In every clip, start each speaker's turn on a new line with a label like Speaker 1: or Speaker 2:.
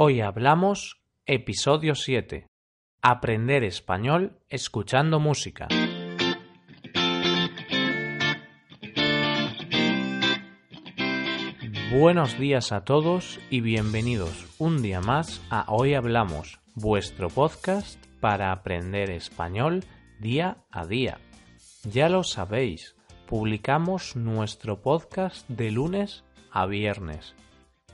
Speaker 1: Hoy hablamos episodio 7. Aprender español escuchando música. Buenos días a todos y bienvenidos un día más a Hoy Hablamos, vuestro podcast para aprender español día a día. Ya lo sabéis, publicamos nuestro podcast de lunes a viernes.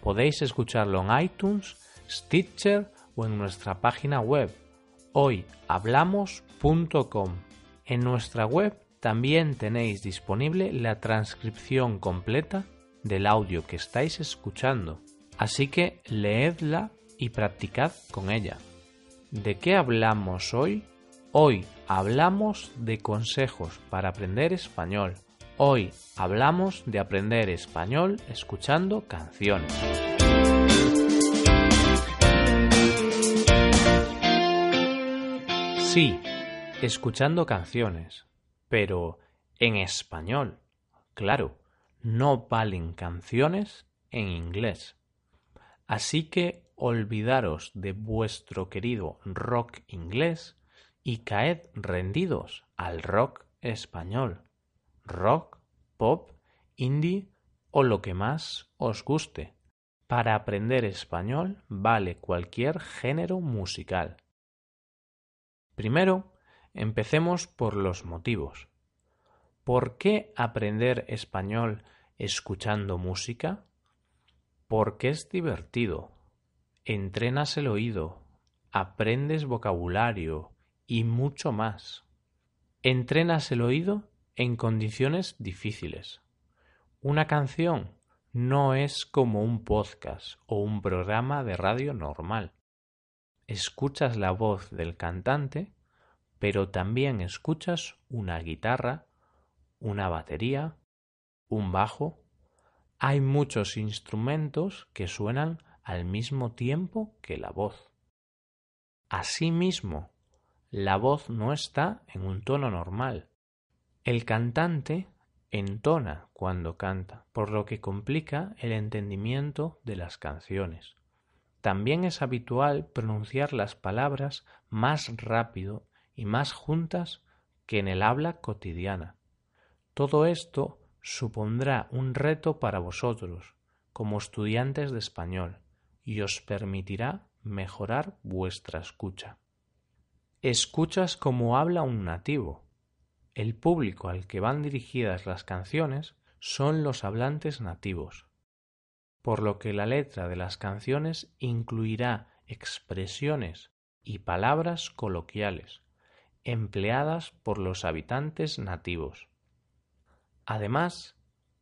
Speaker 1: Podéis escucharlo en iTunes, Stitcher o en nuestra página web hoyhablamos.com. En nuestra web también tenéis disponible la transcripción completa del audio que estáis escuchando, así que leedla y practicad con ella. ¿De qué hablamos hoy? Hoy hablamos de consejos para aprender español. Hoy hablamos de aprender español escuchando canciones. Sí, escuchando canciones, pero en español. Claro, no valen canciones en inglés. Así que olvidaros de vuestro querido rock inglés y caed rendidos al rock español. Rock, pop, indie o lo que más os guste. Para aprender español vale cualquier género musical. Primero, empecemos por los motivos. ¿Por qué aprender español escuchando música? Porque es divertido, entrenas el oído, aprendes vocabulario y mucho más. Entrenas el oído en condiciones difíciles. Una canción no es como un podcast o un programa de radio normal. Escuchas la voz del cantante, pero también escuchas una guitarra, una batería, un bajo. Hay muchos instrumentos que suenan al mismo tiempo que la voz. Asimismo, la voz no está en un tono normal. El cantante entona cuando canta, por lo que complica el entendimiento de las canciones. También es habitual pronunciar las palabras más rápido y más juntas que en el habla cotidiana. Todo esto supondrá un reto para vosotros, como estudiantes de español, y os permitirá mejorar vuestra escucha. Escuchas como habla un nativo. El público al que van dirigidas las canciones son los hablantes nativos, por lo que la letra de las canciones incluirá expresiones y palabras coloquiales, empleadas por los habitantes nativos. Además,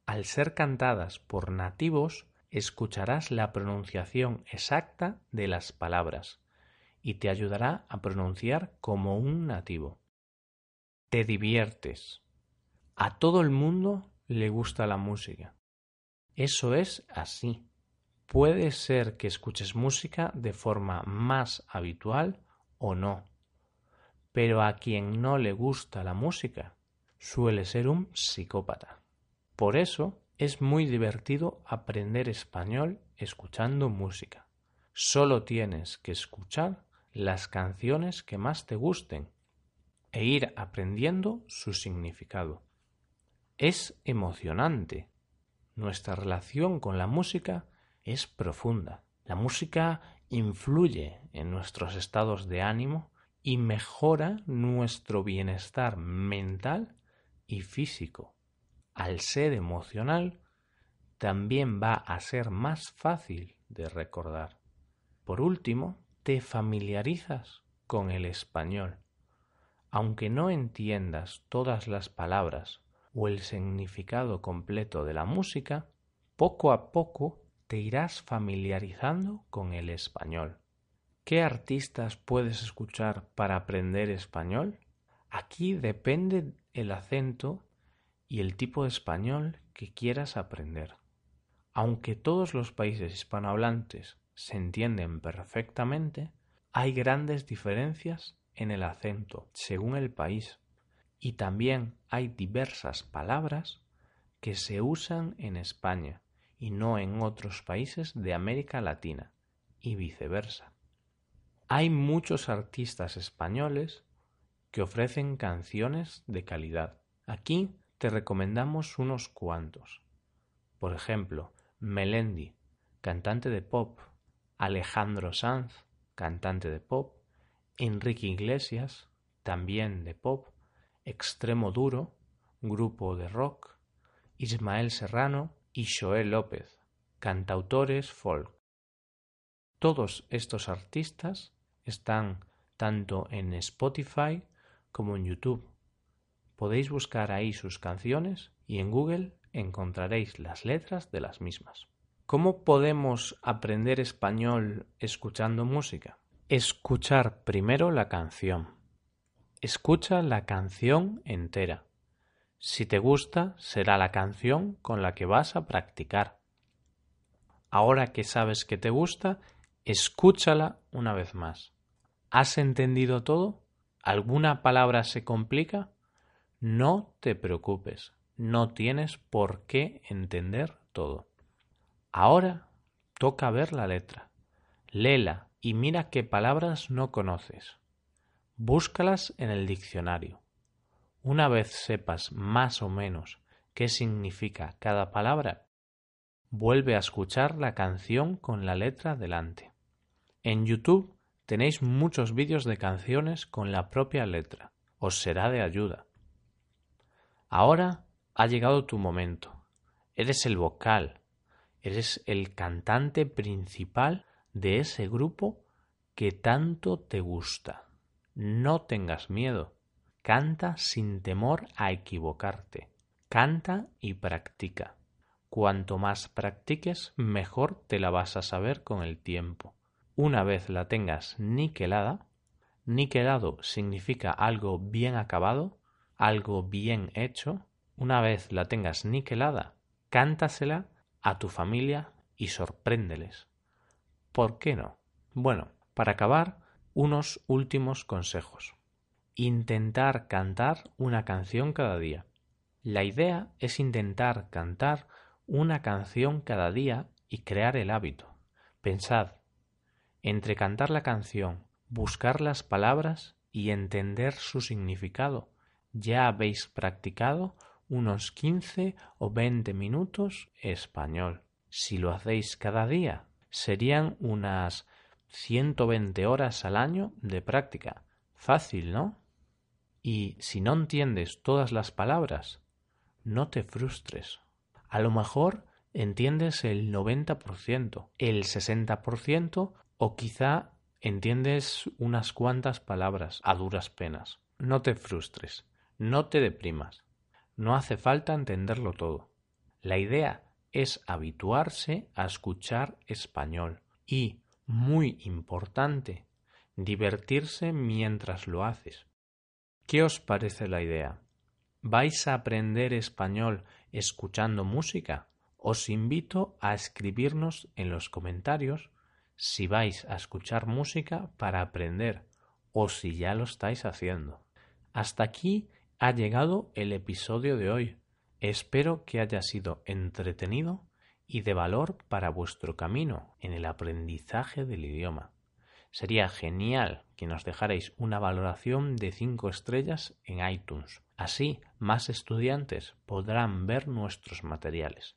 Speaker 1: al ser cantadas por nativos, escucharás la pronunciación exacta de las palabras y te ayudará a pronunciar como un nativo. Te diviertes. A todo el mundo le gusta la música. Eso es así. Puede ser que escuches música de forma más habitual o no. Pero a quien no le gusta la música suele ser un psicópata. Por eso es muy divertido aprender español escuchando música. Solo tienes que escuchar las canciones que más te gusten e ir aprendiendo su significado. Es emocionante. Nuestra relación con la música es profunda. La música influye en nuestros estados de ánimo y mejora nuestro bienestar mental y físico. Al ser emocional, también va a ser más fácil de recordar. Por último, te familiarizas con el español. Aunque no entiendas todas las palabras o el significado completo de la música, poco a poco te irás familiarizando con el español. ¿Qué artistas puedes escuchar para aprender español? Aquí depende el acento y el tipo de español que quieras aprender. Aunque todos los países hispanohablantes se entienden perfectamente, hay grandes diferencias en el acento según el país y también hay diversas palabras que se usan en España y no en otros países de América Latina y viceversa. Hay muchos artistas españoles que ofrecen canciones de calidad. Aquí te recomendamos unos cuantos. Por ejemplo, Melendi, cantante de pop, Alejandro Sanz, cantante de pop, Enrique Iglesias, también de pop, Extremo Duro, grupo de rock, Ismael Serrano y Joel López, cantautores folk. Todos estos artistas están tanto en Spotify como en YouTube. Podéis buscar ahí sus canciones y en Google encontraréis las letras de las mismas. ¿Cómo podemos aprender español escuchando música? Escuchar primero la canción. Escucha la canción entera. Si te gusta, será la canción con la que vas a practicar. Ahora que sabes que te gusta, escúchala una vez más. ¿Has entendido todo? ¿Alguna palabra se complica? No te preocupes, no tienes por qué entender todo. Ahora toca ver la letra. Léela y mira qué palabras no conoces. Búscalas en el diccionario. Una vez sepas más o menos qué significa cada palabra, vuelve a escuchar la canción con la letra delante. En YouTube tenéis muchos vídeos de canciones con la propia letra. Os será de ayuda. Ahora ha llegado tu momento. Eres el vocal, Eres el cantante principal de ese grupo que tanto te gusta. No tengas miedo. Canta sin temor a equivocarte. Canta y practica. Cuanto más practiques, mejor te la vas a saber con el tiempo. Una vez la tengas niquelada, niquelado significa algo bien acabado, algo bien hecho. Una vez la tengas niquelada, cántasela a tu familia y sorpréndeles. ¿Por qué no? Bueno, para acabar, unos últimos consejos. Intentar cantar una canción cada día. La idea es intentar cantar una canción cada día y crear el hábito. Pensad, entre cantar la canción, buscar las palabras y entender su significado, ya habéis practicado unos 15 o 20 minutos español. Si lo hacéis cada día, serían unas 120 horas al año de práctica. Fácil, ¿no? Y si no entiendes todas las palabras, no te frustres. A lo mejor entiendes el 90%, el 60% o quizá entiendes unas cuantas palabras a duras penas. No te frustres, no te deprimas. No hace falta entenderlo todo. La idea es habituarse a escuchar español y, muy importante, divertirse mientras lo haces. ¿Qué os parece la idea? ¿Vais a aprender español escuchando música? Os invito a escribirnos en los comentarios si vais a escuchar música para aprender o si ya lo estáis haciendo. Hasta aquí ha llegado el episodio de hoy. Espero que haya sido entretenido y de valor para vuestro camino en el aprendizaje del idioma. Sería genial que nos dejarais una valoración de 5 estrellas en iTunes. Así más estudiantes podrán ver nuestros materiales.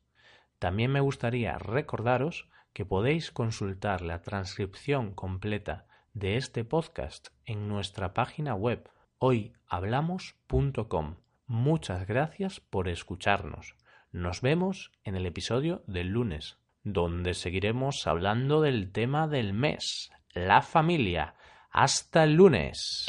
Speaker 1: También me gustaría recordaros que podéis consultar la transcripción completa de este podcast en nuestra página web hoyhablamos.com. Muchas gracias por escucharnos. Nos vemos en el episodio del lunes, donde seguiremos hablando del tema del mes, la familia. Hasta el lunes.